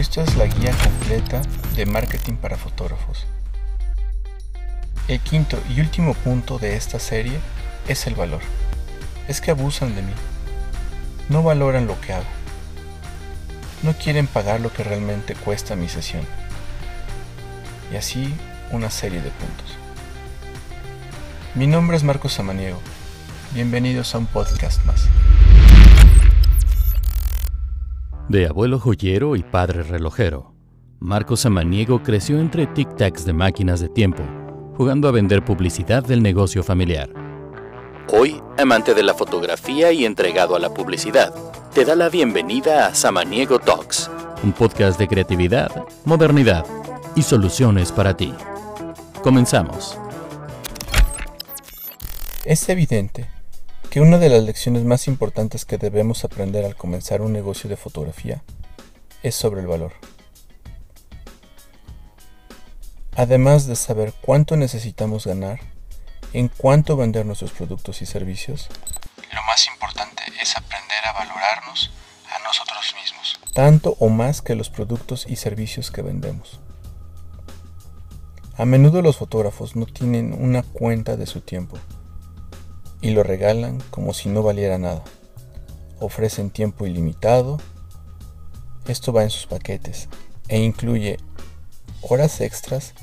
Esta es la guía completa de marketing para fotógrafos. El quinto y último punto de esta serie es el valor. Es que abusan de mí. No valoran lo que hago. No quieren pagar lo que realmente cuesta mi sesión. Y así una serie de puntos. Mi nombre es Marcos Samaniego. Bienvenidos a un podcast más. De abuelo joyero y padre relojero, Marcos Samaniego creció entre tic-tacs de máquinas de tiempo, jugando a vender publicidad del negocio familiar. Hoy, amante de la fotografía y entregado a la publicidad, te da la bienvenida a Samaniego Talks, un podcast de creatividad, modernidad y soluciones para ti. Comenzamos. Es evidente que una de las lecciones más importantes que debemos aprender al comenzar un negocio de fotografía es sobre el valor. Además de saber cuánto necesitamos ganar, en cuánto vender nuestros productos y servicios, lo más importante es aprender a valorarnos a nosotros mismos, tanto o más que los productos y servicios que vendemos. A menudo los fotógrafos no tienen una cuenta de su tiempo y lo regalan como si no valiera nada. Ofrecen tiempo ilimitado. Esto va en sus paquetes e incluye horas extras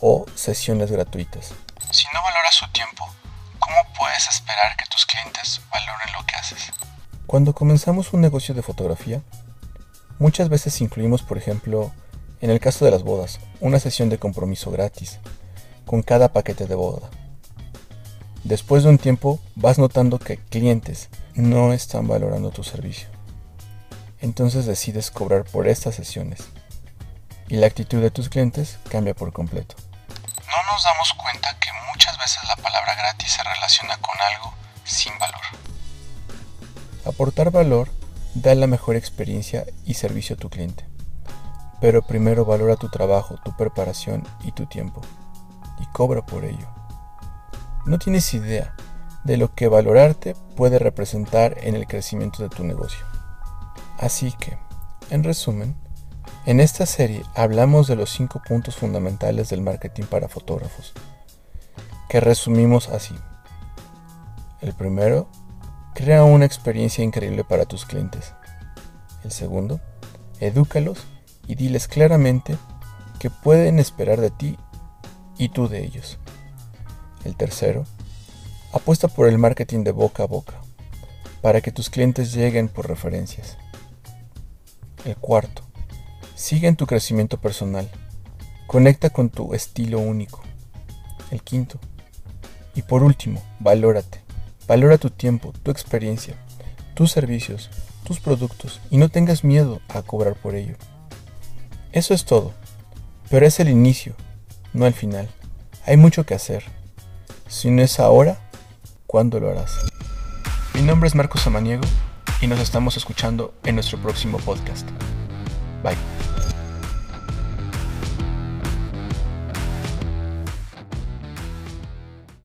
o sesiones gratuitas. Si no valoras su tiempo, ¿cómo puedes esperar que tus clientes valoren lo que haces? Cuando comenzamos un negocio de fotografía, muchas veces incluimos, por ejemplo, en el caso de las bodas, una sesión de compromiso gratis, con cada paquete de boda. Después de un tiempo vas notando que clientes no están valorando tu servicio. Entonces decides cobrar por estas sesiones. Y la actitud de tus clientes cambia por completo. No nos damos cuenta que muchas veces la palabra gratis se relaciona con algo sin valor. Aportar valor da la mejor experiencia y servicio a tu cliente. Pero primero valora tu trabajo, tu preparación y tu tiempo. Y cobra por ello. No tienes idea de lo que valorarte puede representar en el crecimiento de tu negocio. Así que, en resumen, en esta serie hablamos de los cinco puntos fundamentales del marketing para fotógrafos, que resumimos así. El primero, crea una experiencia increíble para tus clientes. El segundo, edúcalos y diles claramente que pueden esperar de ti y tú de ellos. El tercero, apuesta por el marketing de boca a boca, para que tus clientes lleguen por referencias. El cuarto, sigue en tu crecimiento personal, conecta con tu estilo único. El quinto, y por último, valórate, valora tu tiempo, tu experiencia, tus servicios, tus productos y no tengas miedo a cobrar por ello. Eso es todo, pero es el inicio, no el final. Hay mucho que hacer. Si no es ahora, ¿cuándo lo harás? Mi nombre es Marcos Samaniego y nos estamos escuchando en nuestro próximo podcast. Bye.